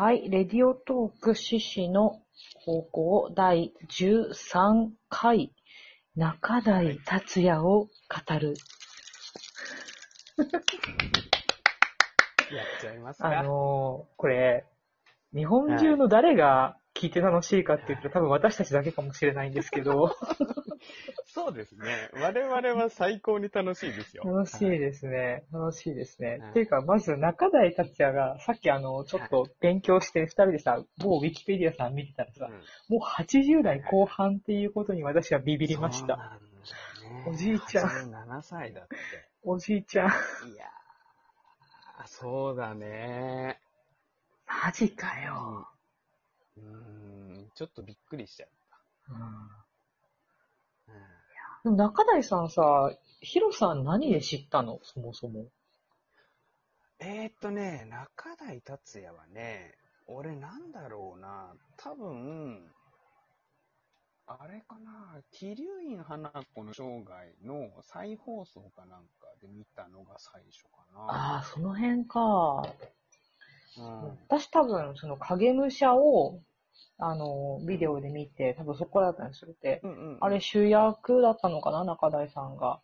はい、レディオトーク獅子の方向第13回、中台達也を語る。やっちゃいますか。あのーこれ、日本中の誰が聞いて楽しいかって言ったら多分私たちだけかもしれないんですけど、そうですね。我々は最高に楽しいですよ。楽しいですね。楽しいですね。はいっていうか、まず中台達也が、さっきあの、ちょっと勉強して、二人でさ、某ウィキペディアさん見てたらさ、うんもう80代後半っていうことに私はビビりました。ねおじいちゃん87歳だって。おじいちゃん。いやー、そうだね。マジかよ。うーん、ちょっとびっくりしちゃっうんた。うんでも中台さんさ、ヒロさん何で知ったの？そもそも。えーっとね、中台達也はね、俺なんだろうな、多分、あれかな、桐生院花子の生涯の再放送かなんかで見たのが最初かな。ああ、その辺か。うん、私多分、その影武者を、あの、ビデオで見て、多分そこだったんですよ。で、うんうんうんあれ主役だったのかな中台さんが。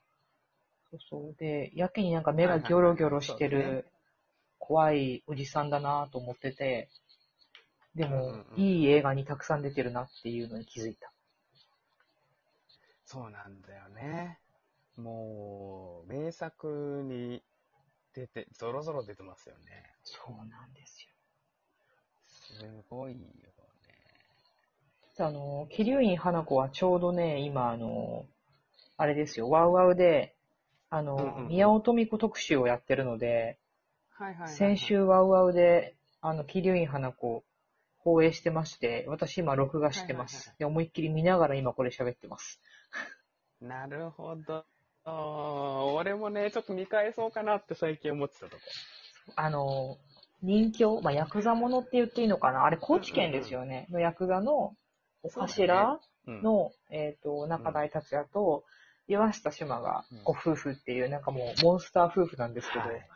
そうそう。で、やけになんか目がギョロギョロしてはいはいはいそうる、怖いおじさんだなと思ってて、でうんもうん、うんいい映画にたくさん出てるなっていうのに気づいた。そうなんだよね。もう、名作に出て、ぞろぞろ出てますよね。そうなんですよ。すごいよね。あの、桐生院花子はちょうどね、今、あの、あれですよ、ワウワウで、あの、うんうんうん宮尾富子特集をやってるので、はいはいはいはい、先週ワウワウで、あの、桐生院花子、放映してまして、私今録画してます。はいはいはいで、思いっきり見ながら今これ喋ってます。なるほど。俺もね、ちょっと見返そうかなって最近思ってたとこ。あの、人気まあ、ヤクザものって言っていいのかなあれ、高知県ですよね。のヤクザのお頭うん、の、えっ、と、中台達也と、岩下志麻がご夫婦っていう、なんかもう、モンスター夫婦なんですけど、はい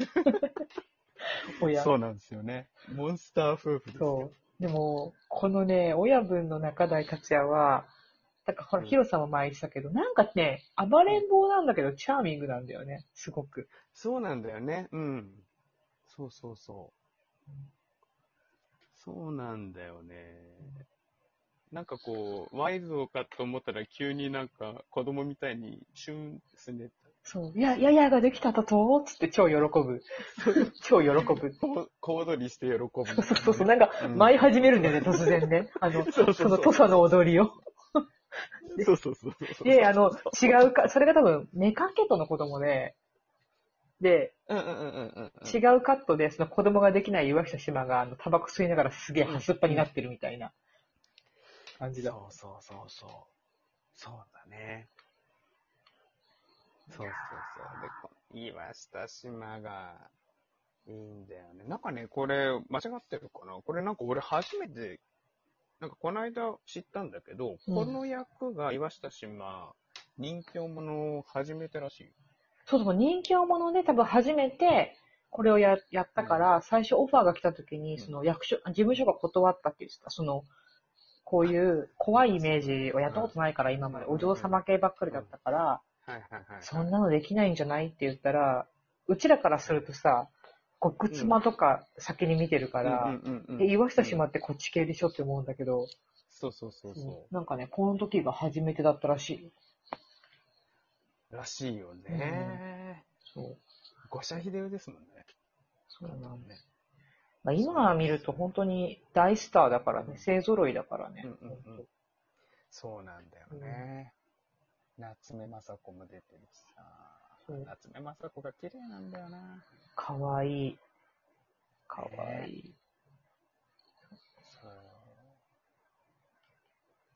親。そうなんですよね。モンスター夫婦ですよ。そう。でも、このね、親分の中台達也は、なんかほら、うんヒロさんも前言ってたけど、なんかね、暴れん坊なんだけど、チャーミングなんだよね、すごく。そうなんだよね。うん。そうそうそう。そうなんだよね。なんかこう、ワイズをかと思ったら急になんか子供みたいにシュンすねそう。いや、ややができたとと、つって超喜ぶ。超喜ぶ。小躍りして喜ぶ。そうそうそう、なんか、うん舞い始めるんだよね、突然ね。あの、そうそうそうその土佐の踊りを。そうそうそうそう。で、あの、違うか、それが多分、メカケトの子供で、で、うんうんうんうんうん。違うカットで、その子供ができない岩下志麻が、あの、タバコ吸いながらすげえハスっぱになってるみたいな感じだ。そうそうそうそう。そうだね。そうそうそう。で、こ岩下島がいいんだよね。なんかね、これ間違ってるかな？これなんか俺初めて、なんかこの間知ったんだけど、うんこの役が岩下島、人気者を初めてらしいよ。そうそう、人気者で多分初めて、これをややったから、最初オファーが来た時に、んその役所、事務所が断ったって言ってた。その、こういう怖いイメージをやったことないから、今まで。お嬢様系ばっかりだったから。そんなのできないんじゃないって言ったら、うちらからするとさ、極妻とか先に見てるから、うんうんうんうんえ、岩下島ってこっち系でしょって思うんだけど、そうそうそうそなんかね、この時が初めてだったらしい。らしいよね。そう。五社秀夫ですもんね。そうなんだ。まあ、今見ると本当に大スターだからね、勢揃いだからね。うんうんうんそうなんだよね。夏目雅子も出てるしさ。夏目雅子が綺麗なんだよな。かわいい。かわいい。そう。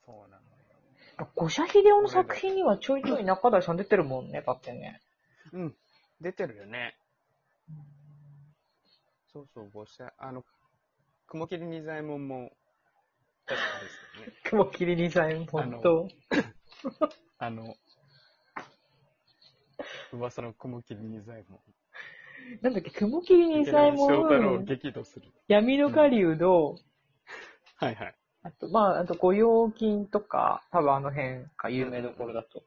そうなのよ。五社秀夫の作品にはちょいちょい中台さん出てるもんね、だってね。うん。出てるよね。そうそう、五社、あの、雲霧仁左衛門も、確かですよね。雲霧にさえ、本当 あの、噂の雲霧仁左衛門。なんだっけ、雲霧二左衛翔太郎を門、激怒する。闇の狩人、はいはい。あと、まあ、あと、御用金とか、多分あの辺が有名どころだと。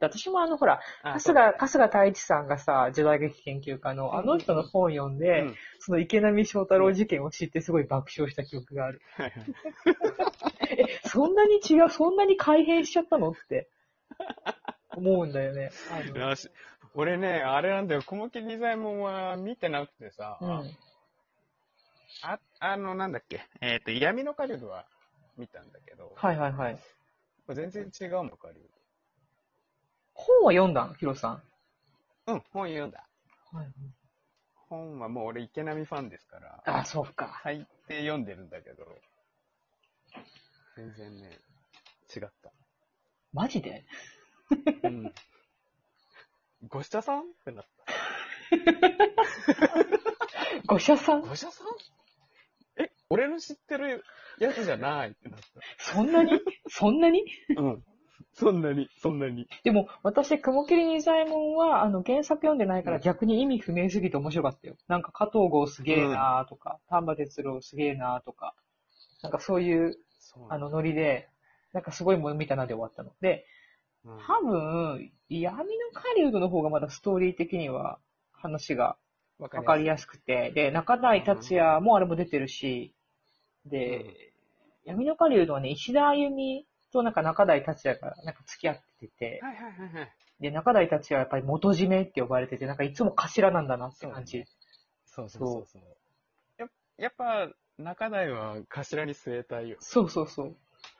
で私もあの、ほら、あ春日、春日太一さんがさ、時代劇研究家の、あの人の本読んで、うんその池波正太郎事件を知ってすごい爆笑した記憶がある。はいはい。え、そんなに違う、そんなに改変しちゃったのって、思うんだよね。あのよし。俺ね、あれなんだよ、雲霧二左衛門は見てなくてさ、うん。あ、あの、なんだっけ、えっ、と、闇の狩人は見たんだけど、はいはいはい。全然違うもん、狩人。本は読んだん？ヒロさん。うん、本読んだ。はい、本はもう俺池波ファンですから、あ、そうか。最低読んでるんだけど、全然ね、違った。マジで？うん。ご下さん？ってなっご社さた。ん？ご下さん？え、俺の知ってるやつじゃないってなっそんなに？そんなに？た。うん。そんなに、そんなに。でも、私、雲霧二左衛門は、あの、原作読んでないから逆に意味不明すぎて面白かったよ。なんか、加藤剛すげえなーとか、丹波哲郎すげえなーとか、なんかそういう、そうあの、ノリで、なんかすごいもの見たなで終わったの。で、うん多分、闇の狩人の方がまだストーリー的には話がわわかりやすくて、で、中台達也もあれも出てるし、で、うん闇の狩人はね、石田あゆみとなんか中台達也がなんか付き合ってて、はいはいはいはい。で、中台達也はやっぱり元締めって呼ばれてて、なんかいつも頭なんだなって感じ。そうそうそうそう。ややっぱ、中台は頭に据えたいよそうそうそう。っ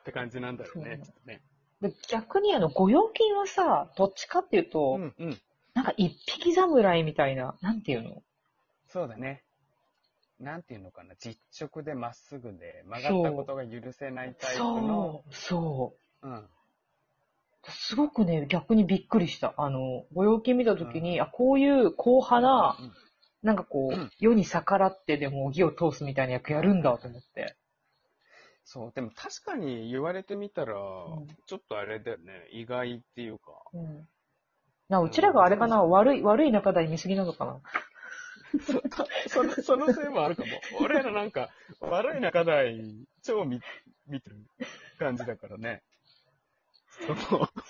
て感じなんだろうね、そうきっとね。で逆にあの、御用金はさ、どっちかっていうと、うんうん。なんか一匹侍みたいな、なんていうの？そうだね。なんていうのかな、実直でまっすぐで、曲がったことが許せないタイプの、そう、そう。うん。すごくね、逆にびっくりした。あの、御用金見たときに、あ、こういう硬派な、うんなんかこう、うん世に逆らってでも義を通すみたいな役やるんだと思って。そう、でも確かに言われてみたら、んちょっとあれだよね、意外っていうか。うん。な、うちらがあれかな、悪い、悪い仲台見すぎなのかな。その、そのせいもあるかも。俺らなんか、悪い中台、超見、見てる感じだからね。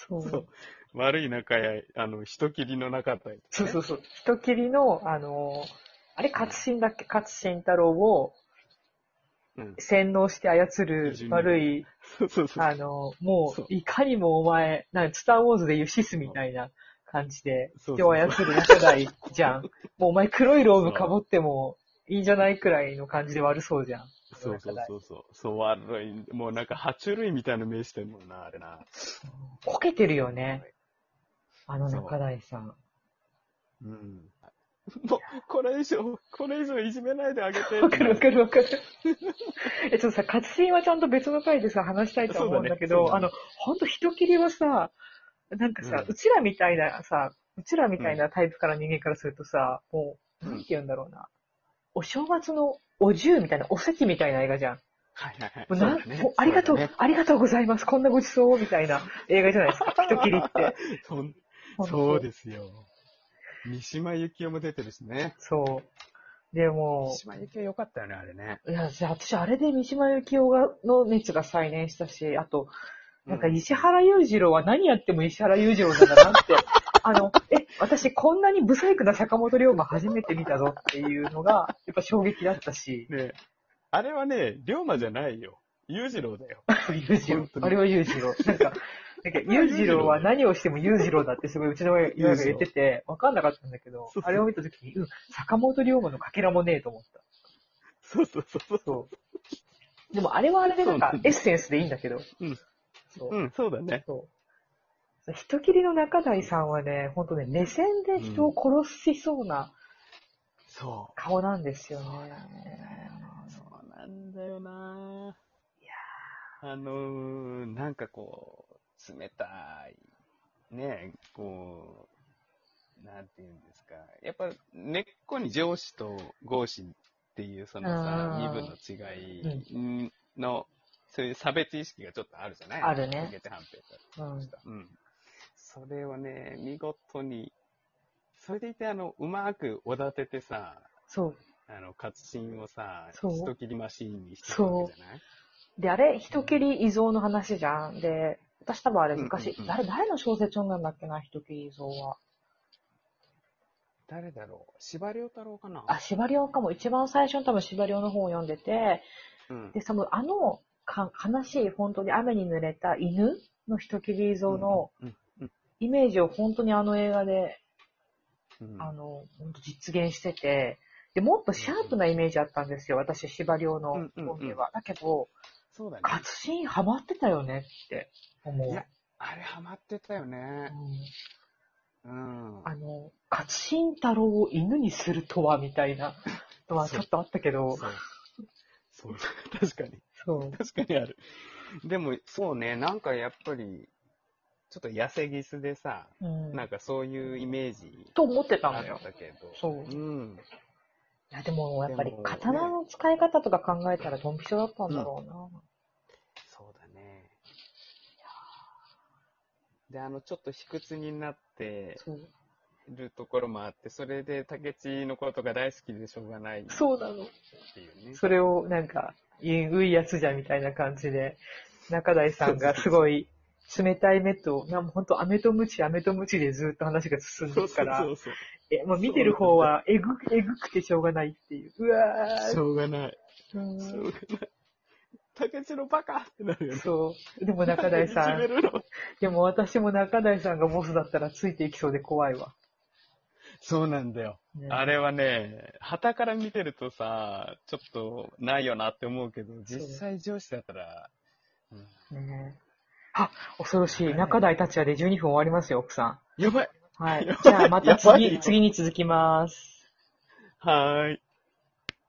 そう、そう。悪い中や、あの、人切りの中台、そうそうそう。人切りの、あのーあれ、勝新だっけ？勝新太郎をうん。洗脳して操る悪い、そうそうそう。あのーもう、いかにもお前、なんかスターウォーズでいうシスみたいな感じで、人を操る中台じゃん。もうお前黒いローブかぶってもいいんじゃないくらいの感じで悪そうじゃん。そうそうそうそう。そう、悪い。もうなんか、爬虫類みたいな目してるもんな、あれな。こけてるよね。あの中台さん。うん。もう、これ以上、これ以上いじめないであげて。わかるわかるわかる。え、ちょっとさ、活心はちゃんと別の回でさ、話したいと思うんだけど、そうだねあの、ほんと人切りはさ、なんかさ、ううんちらみたいなさ、うちらみたいなタイプから人間からするとさ、もう、うんなんて言うんだろうな。お正月のお重みたいな、おせちみたいな映画じゃん。はいはいはい。もうなそうだねありがとう、ねありがとうございます。こんなごちそうみたいな映画じゃないですか。人切りって。そそうですよ。三島由紀夫も出てるしね。そう。でも三、島由紀夫よかったよね、あれね。いや、じゃあ私、あれで三島由紀夫がの熱が再燃したし、あと、なんか石原裕次郎は何やっても石原裕次郎なんだなって、あの、え、私こんなにブサイクな坂本龍馬初めて見たぞっていうのが、やっぱ衝撃だったし、ねあれはね、龍馬じゃないよ。裕次郎だよ。裕次郎あれは裕次郎。なんか、なんか 裕次郎は何をしても裕次郎だってすごいうちの親が言ってて、わかんなかったんだけどあれを見たときに、うん、坂本龍馬のかけらもねえと思った。そうそうそうそう。でもあれはあれでなんかエッセンスでいいんだけど、うん。そう。うん、そうだね。そう。人切りの中台さんはね、ほんとね、目線で人を殺しそうなそう。顔なんですよね。そうなんだよな。いやあのー、なんかこう、冷たい、ね、こう、なんていうんですか。やっぱ根っこに上司と合司っていうそのさう、ん身分の違いの、そういう差別意識がちょっとあるじゃないあるね受けて判定うん。した。うん。それをね、見事にそれでいて、あの、うまくおだててさ、そう。あの、活心をさ、そう人切りマシーンにしてるわけじゃない？で、あれ、人切り依存の話じゃん。で、私多分あれ昔、うんうんうん誰、誰の小説読んだんだっけな、人切り依存は。誰だろう？司馬遼太郎かな？あ、司馬遼かも。一番最初に多分司馬遼の本を読んでて、うん。で、その、あの、か悲しい、本当に雨に濡れた犬の人切り依存のイメージを本当にあの映画で、うんあの、本当実現してて、で、もっとシャープなイメージあったんですよ。私、司馬遼のうんうんうん本では。だけど、そうだね。活心ハマってたよねって思う。いやあれハマってたよね。うんうん。あの、活心太郎を犬にするとは、みたいなのはちょっとあったけど、そう。そう。確かに。そう。確かにある。でも、そうね、なんかやっぱり、ちょっと痩せギスでさ、うん。なんかそういうイメージと思ってたあのよっ。たけど。そううん。いや、でも、やっぱり刀の使い方とか考えたらドンピシャだったんだろうな。そうだね。で、あの、ちょっと卑屈になってそう。るところもあって、それで竹地のことが大好きでしょうがないっそうなの。ていうね。それを、なんか、えぐいやつじゃんみたいな感じで、中台さんがすごい冷たい目と、なんほんと、飴とムチ、飴とムチでずっと話が進んでそうから、そうそう。え、もう見てる方は、えぐ、えぐくてしょうがないっていう。うわーしょうがない。うんしょうがない。竹地のバカってなるよね。そう。でも中台さん いじめ、るのでも私も中台さんがボスだったらついていきそうで怖いわ。そうなんだよ。ねあれはね、旗から見てるとさ、ちょっとないよなって思うけど、実際上司だったら、うんねあ、恐ろしい。中台達也で12分終わりますよ、奥さん。やばいはい。じゃあまた次、次に続きます。はーい。